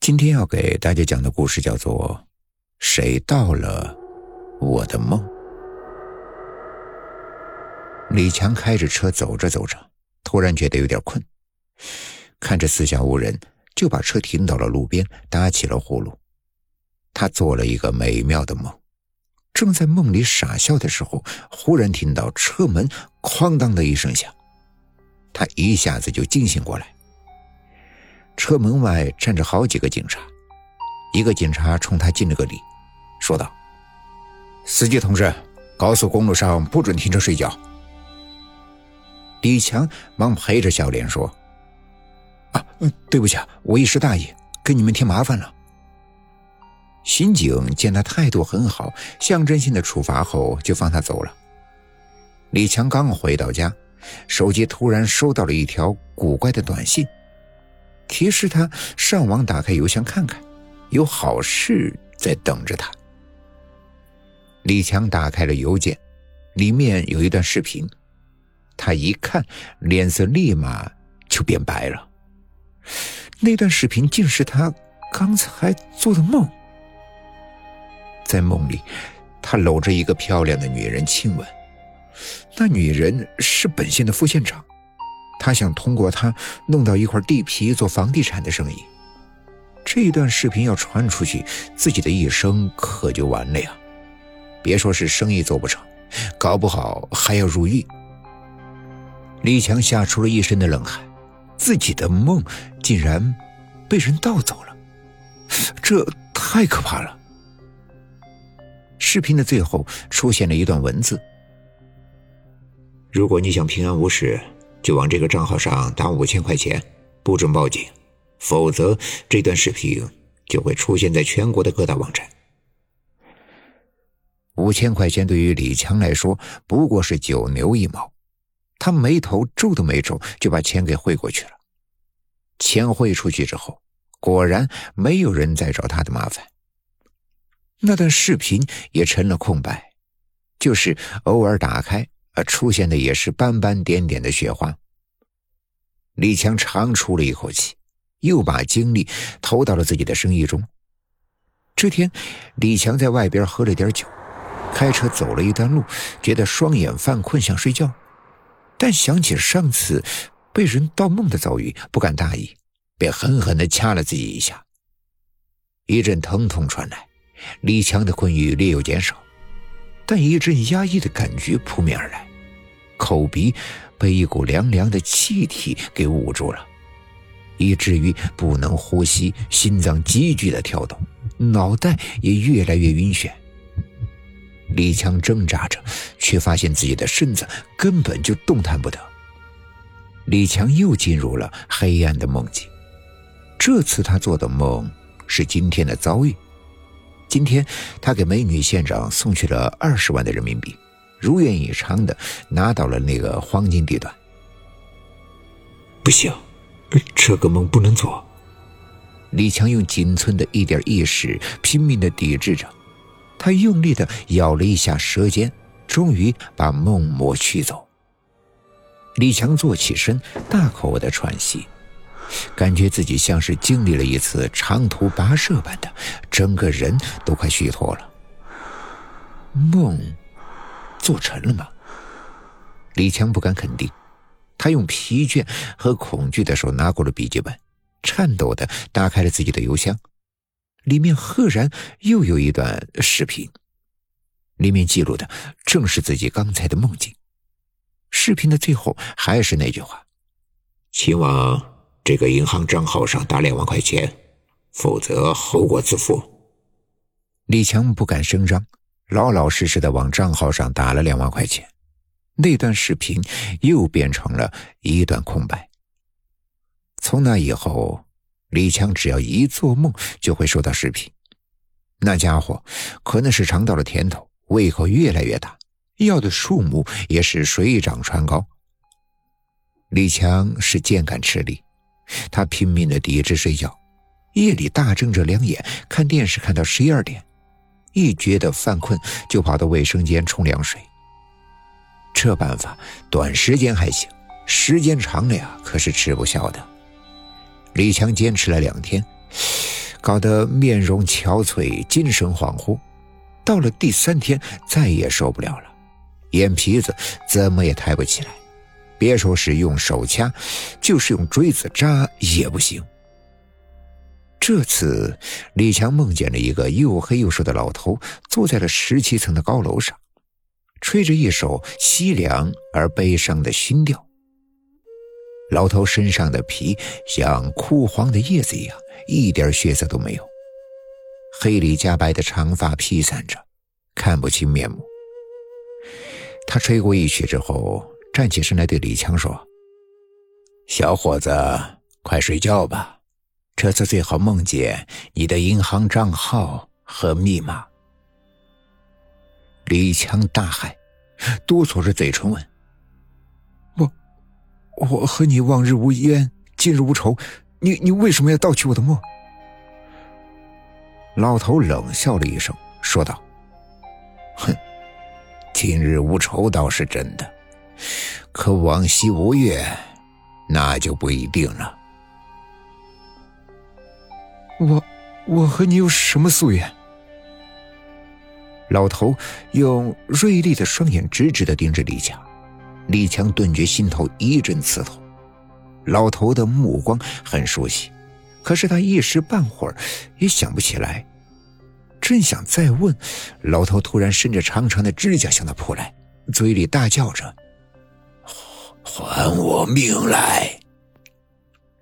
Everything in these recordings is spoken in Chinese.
今天要给大家讲的故事叫做《谁到了我的梦》。李强开着车走着走着，突然觉得有点困，看着四下无人，就把车停到了路边，打起了呼噜。他做了一个美妙的梦，正在梦里傻笑的时候，忽然听到车门“哐当”的一声响，他一下子就惊醒过来。车门外站着好几个警察，一个警察冲他敬了个礼，说道：“司机同志，高速公路上不准停车睡觉。”李强忙陪着笑脸说：“啊，对不起，我一时大意，给你们添麻烦了。”刑警见他态度很好，象征性的处罚后，就放他走了。李强刚回到家，手机突然收到了一条古怪的短信，提示他上网打开邮箱看看，有好事在等着他。李强打开了邮件，里面有一段视频，他一看，脸色立马就变白了。那段视频竟是他刚才做的梦。在梦里，他搂着一个漂亮的女人亲吻。那女人是本县的副县长，他想通过他弄到一块地皮做房地产的生意。这一段视频要传出去，自己的一生可就完了呀！别说是生意做不成，搞不好还要入狱。李强吓出了一身的冷汗，自己的梦竟然被人盗走了，这太可怕了。视频的最后出现了一段文字：“如果你想平安无事，就往这个账号上打五千块钱，不准报警，否则这段视频就会出现在全国的各大网站。”五千块钱对于李强来说不过是九牛一毛，他眉头皱都没皱就把钱给汇过去了。钱汇出去之后，果然没有人再找他的麻烦。那段视频也成了空白，就是偶尔打开，而出现的也是斑斑点点的雪花。李强长出了一口气，又把精力投到了自己的生意中。这天，李强在外边喝了点酒，开车走了一段路，觉得双眼犯困，想睡觉，但想起上次被人盗梦的遭遇，不敢大意，便狠狠地掐了自己一下。一阵疼痛传来。李强的困意略有减少，但一阵压抑的感觉扑面而来，口鼻被一股凉凉的气体给捂住了，以至于不能呼吸，心脏急剧的跳动，脑袋也越来越晕眩。李强挣扎着，却发现自己的身子根本就动弹不得。李强又进入了黑暗的梦境，这次他做的梦是今天的遭遇。今天，他给美女县长送去了二十万的人民币，如愿以偿的拿到了那个黄金地段。不行，这个梦不能做。李强用仅存的一点意识拼命的抵制着，他用力的咬了一下舌尖，终于把梦魔驱走。李强坐起身，大口的喘息。感觉自己像是经历了一次长途跋涉般的，整个人都快虚脱了。梦做成了吗？李强不敢肯定。他用疲倦和恐惧的手拿过了笔记本，颤抖的打开了自己的邮箱，里面赫然又有一段视频，里面记录的正是自己刚才的梦境。视频的最后还是那句话：“秦王。”这个银行账号上打两万块钱，否则后果自负。李强不敢声张，老老实实的往账号上打了两万块钱。那段视频又变成了一段空白。从那以后，李强只要一做梦就会收到视频。那家伙可能是尝到了甜头，胃口越来越大，要的数目也是水涨船高。李强是渐感吃力。他拼命的抵制睡觉，夜里大睁着两眼看电视，看到十一二点，一觉得犯困就跑到卫生间冲凉水。这办法短时间还行，时间长了呀，可是吃不消的。李强坚持了两天，搞得面容憔悴，精神恍惚。到了第三天，再也受不了了，眼皮子怎么也抬不起来，别说是用手掐，就是用锥子扎也不行。这次，李强梦见了一个又黑又瘦的老头，坐在了十七层的高楼上，吹着一首凄凉而悲伤的熏调。老头身上的皮像枯黄的叶子一样，一点血色都没有，黑里加白的长发披散着，看不清面目。他吹过一曲之后，站起身来对李强说：“小伙子，快睡觉吧。”这次最好梦见你的银行账号和密码。李强大骇，哆嗦着嘴唇问：“我，我和你往日无冤，今日无仇，你你为什么要盗取我的梦？”老头冷笑了一声，说道：“哼，今日无仇倒是真的，可往昔无怨，那就不一定了。”我，我和你有什么夙愿？老头用锐利的双眼直直的盯着李强，李强顿觉心头一阵刺痛。老头的目光很熟悉，可是他一时半会儿也想不起来。正想再问，老头突然伸着长长的指甲向他扑来，嘴里大叫着：“还我命来！”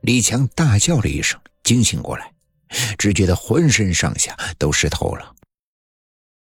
李强大叫了一声，惊醒过来。只觉得浑身上下都湿透了。